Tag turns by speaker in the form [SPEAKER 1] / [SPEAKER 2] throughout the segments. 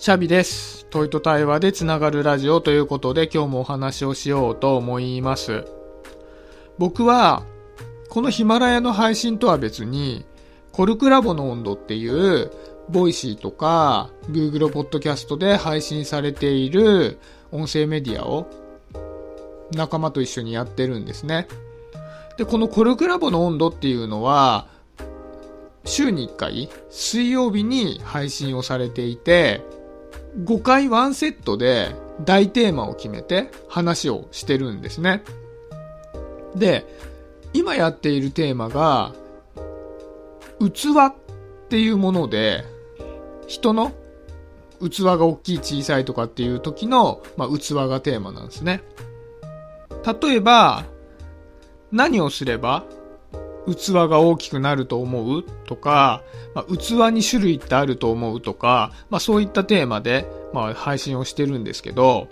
[SPEAKER 1] シャビです。問いと対話でつながるラジオということで今日もお話をしようと思います。僕は、このヒマラヤの配信とは別に、コルクラボの温度っていう、 Voicy とか、Google ポッドキャストで配信されている音声メディアを仲間と一緒にやってるんですね。で、このコルクラボの温度っていうのは、週に1回、水曜日に配信をされていて、5回ワンセットで大テーマを決めて話をしてるんですね。で、今やっているテーマが、器っていうもので、人の器が大きい小さいとかっていう時の、まあ、器がテーマなんですね。例えば、何をすれば器が大きくなると思うとか、まあ、器に種類ってあると思うとか、まあ、そういったテーマで、まあ、配信をしてるんですけど、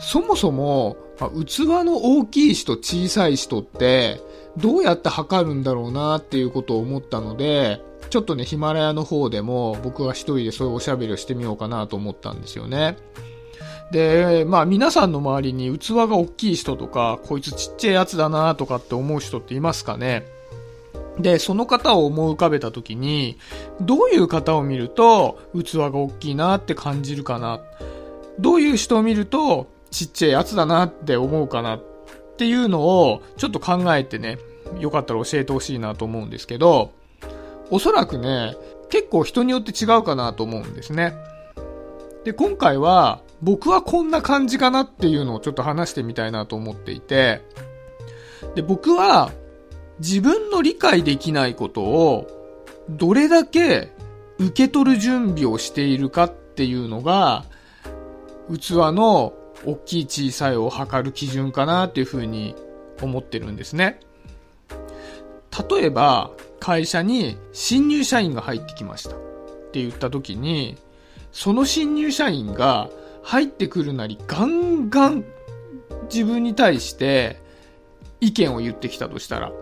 [SPEAKER 1] そもそも、まあ、器の大きい人小さい人って、どうやって測るんだろうなっていうことを思ったので、ちょっとね、ヒマラヤの方でも僕は一人でそういうおしゃべりをしてみようかなと思ったんですよね。で、まあ皆さんの周りに器が大きい人とか、こいつちっちゃいやつだなとかって思う人っていますかね。で、その方を思い浮かべたときに、どういう方を見ると器が大きいなって感じるかな。どういう人を見るとちっちゃいやつだなって思うかな。っていうのをちょっと考えてね、よかったら教えてほしいなと思うんですけど、おそらくね、結構人によって違うかなと思うんですね。で、今回は僕はこんな感じかなっていうのをちょっと話してみたいなと思っていて、で、僕は自分の理解できないことをどれだけ受け取る準備をしているかっていうのが、器の大きい小さいを測る基準かなっていうふうに思ってるんですね。例えば、会社に新入社員が入ってきましたって言った時に、その新入社員が入ってくるなりガンガン自分に対して意見を言ってきたとしたら、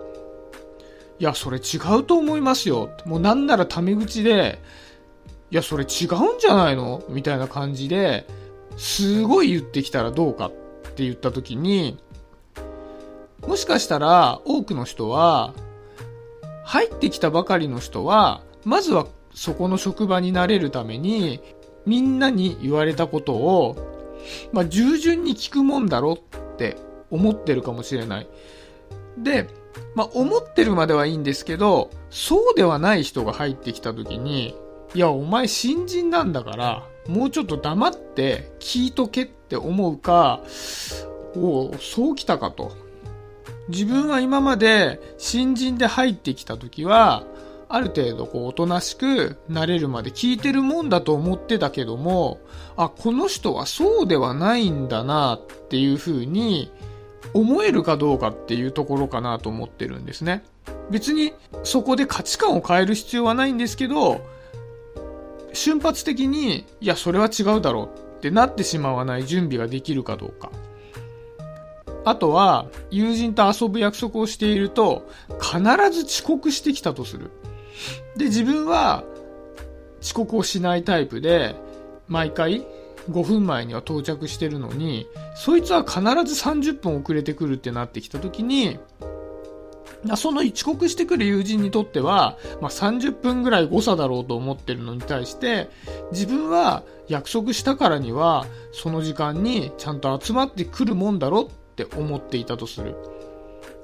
[SPEAKER 1] いや、それ違うと思いますよ。もうなんならタメ口で、いや、それ違うんじゃないの？みたいな感じで、すごい言ってきたらどうかって言った時に、もしかしたら多くの人は、入ってきたばかりの人は、まずはそこの職場になれるために、みんなに言われたことを、まあ、従順に聞くもんだろって思ってるかもしれない。で、まあ、思ってるまではいいんですけど、そうではない人が入ってきた時に、いや、お前新人なんだから、もうちょっと黙って聞いとけって思うか、おお、そうきたかと。自分は今まで新人で入ってきた時は、ある程度こうおとなしくなれるまで聞いてるもんだと思ってたけども、あ、この人はそうではないんだなっていう風に思えるかどうかっていうところかなと思ってるんですね。別にそこで価値観を変える必要はないんですけど、瞬発的に、いや、それは違うだろうってなってしまわない準備ができるかどうか。あとは、友人と遊ぶ約束をしていると、必ず遅刻してきたとする。で、自分は遅刻をしないタイプで、毎回5分前には到着してるのに、そいつは必ず30分遅れてくるってなってきた時に、その遅刻してくる友人にとっては、まあ、30分ぐらい誤差だろうと思ってるのに対して、自分は約束したからには、その時間にちゃんと集まってくるもんだろって思っていたとする。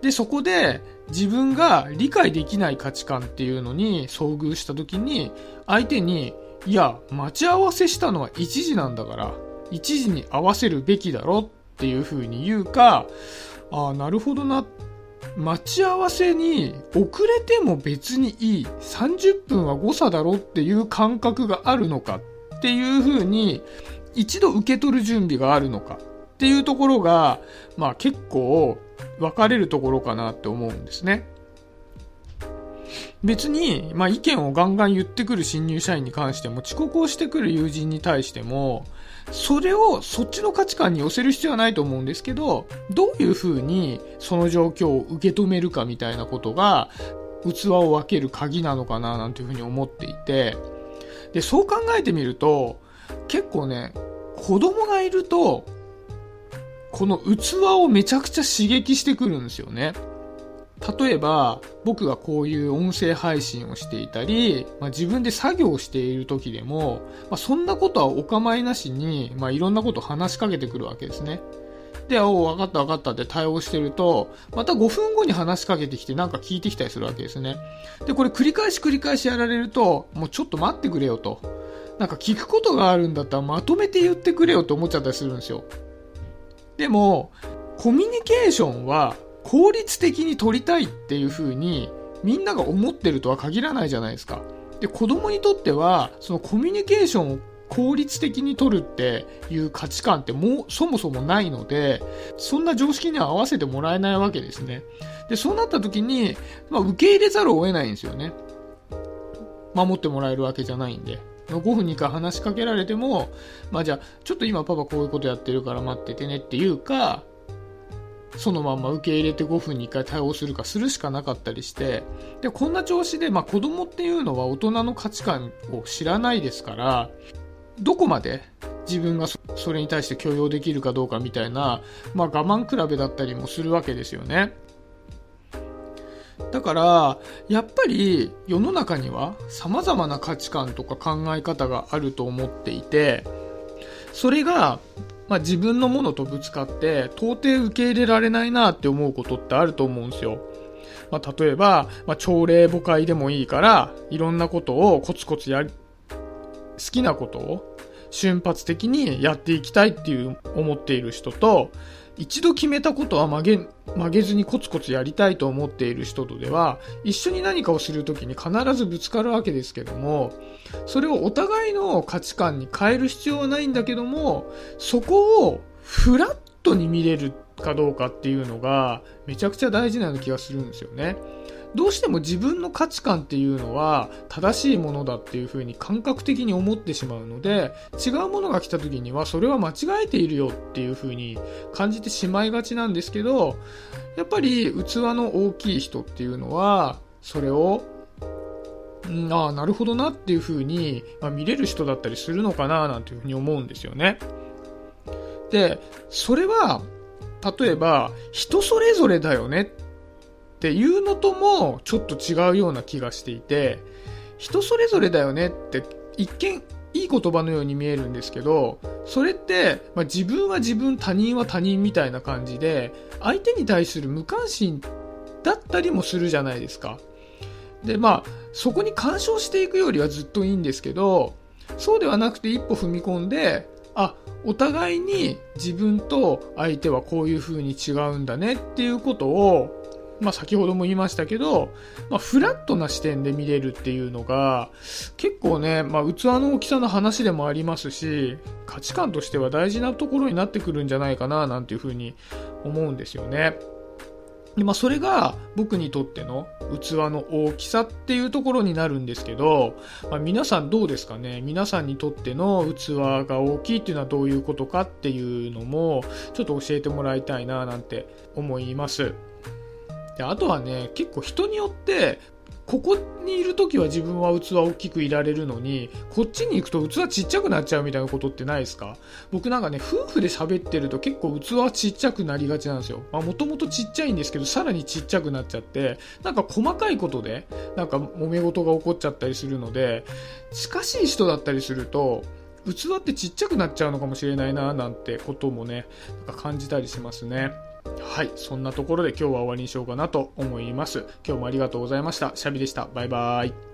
[SPEAKER 1] で、そこで自分が理解できない価値観っていうのに遭遇した時に、相手に、いや、待ち合わせしたのは1時なんだから、1時に合わせるべきだろっていう風に言うか、ああ、なるほどな。待ち合わせに遅れても別にいい。30分は誤差だろっていう感覚があるのかっていう風に、一度受け取る準備があるのかっていうところが、まあ結構分かれるところかなって思うんですね。別に、まあ意見をガンガン言ってくる新入社員に関しても、遅刻をしてくる友人に対しても、それをそっちの価値観に寄せる必要はないと思うんですけど、どういう風にその状況を受け止めるかみたいなことが、器を分ける鍵なのかななんていう風に思っていて、で、そう考えてみると、結構ね、子供がいると、この器をめちゃくちゃ刺激してくるんですよね。例えば、僕がこういう音声配信をしていたり、まあ、自分で作業している時でも、まあ、そんなことはお構いなしに、まあ、いろんなことを話しかけてくるわけですね。で、おう、分かった分かったって対応してると、また5分後に話しかけてきてなんか聞いてきたりするわけですね。で、これ繰り返し繰り返しやられると、もうちょっと待ってくれよと。なんか聞くことがあるんだったらまとめて言ってくれよと思っちゃったりするんですよ。でも、コミュニケーションは効率的に取りたいっていう風にみんなが思ってるとは限らないじゃないですか。で、子供にとっては、そのコミュニケーションを効率的に取るっていう価値観ってもうそもそもないので、そんな常識には合わせてもらえないわけですね。で、そうなった時に、まあ、受け入れざるを得ないんですよね。守ってもらえるわけじゃないんで。5分に1回話しかけられても、まあじゃあ、ちょっと今パパこういうことやってるから待っててねっていうか、そのまま受け入れて5分に1回対応するかするしかなかったりして、で、こんな調子で、まあ子供っていうのは大人の価値観を知らないですから、どこまで自分がそれに対して許容できるかどうかみたいな、まあ我慢比べだったりもするわけですよね。だから、やっぱり世の中には様々な価値観とか考え方があると思っていて、それがまあ、自分のものとぶつかって到底受け入れられないなって思うことってあると思うんですよ。まあ、例えば、まあ、朝礼誤解でもいいから、いろんなことをコツコツやり、好きなことを瞬発的にやっていきたいっていう思っている人と、一度決めたことは曲げ、曲げずにコツコツやりたいと思っている人とでは、一緒に何かをする時に必ずぶつかるわけですけども、それをお互いの価値観に変える必要はないんだけども、そこをフラットに見れるかどうかっていうのが、めちゃくちゃ大事なような気がするんですよね。どうしても自分の価値観っていうのは正しいものだっていうふうに感覚的に思ってしまうので違うものが来た時にはそれは間違えているよっていうふうに感じてしまいがちなんですけどやっぱり器の大きい人っていうのはそれを、ああ、なるほどなっていうふうに、まあ、見れる人だったりするのかななんていうふうに思うんですよね。で、それは、例えば、人それぞれだよねっていうのともちょっと違うような気がしていて、人それぞれだよねって一見いい言葉のように見えるんですけど、それって、まあ、自分は自分、他人は他人みたいな感じで、相手に対する無関心だったりもするじゃないですか。で、まあ、そこに干渉していくよりはずっといいんですけど、そうではなくて一歩踏み込んで、あ、お互いに自分と相手はこういう風に違うんだねっていうことをまあ、先ほども言いましたけど、まあ、フラットな視点で見れるっていうのが、結構ね、まあ、器の大きさの話でもありますし、価値観としては大事なところになってくるんじゃないかな、なんていうふうに思うんですよね。でまあ、それが僕にとっての器の大きさっていうところになるんですけど、まあ、皆さんどうですかね？皆さんにとっての器が大きいっていうのはどういうことかっていうのもちょっと教えてもらいたいななんて思います。であとはね、結構人によって、ここにいる時は自分は器大きくいられるのに、こっちに行くと器ちっちゃくなっちゃうみたいなことってないですか？僕なんかね、夫婦で喋ってると結構器ちっちゃくなりがちなんですよ。もともとちっちゃいんですけど、さらにちっちゃくなっちゃって、なんか細かいことで、なんか揉め事が起こっちゃったりするので、近しい人だったりすると、器ってちっちゃくなっちゃうのかもしれないな、なんてこともね、なんか感じたりしますね。はい。そんなところで今日は終わりにしようかなと思います。今日もありがとうございました。シャビでした。バイバーイ。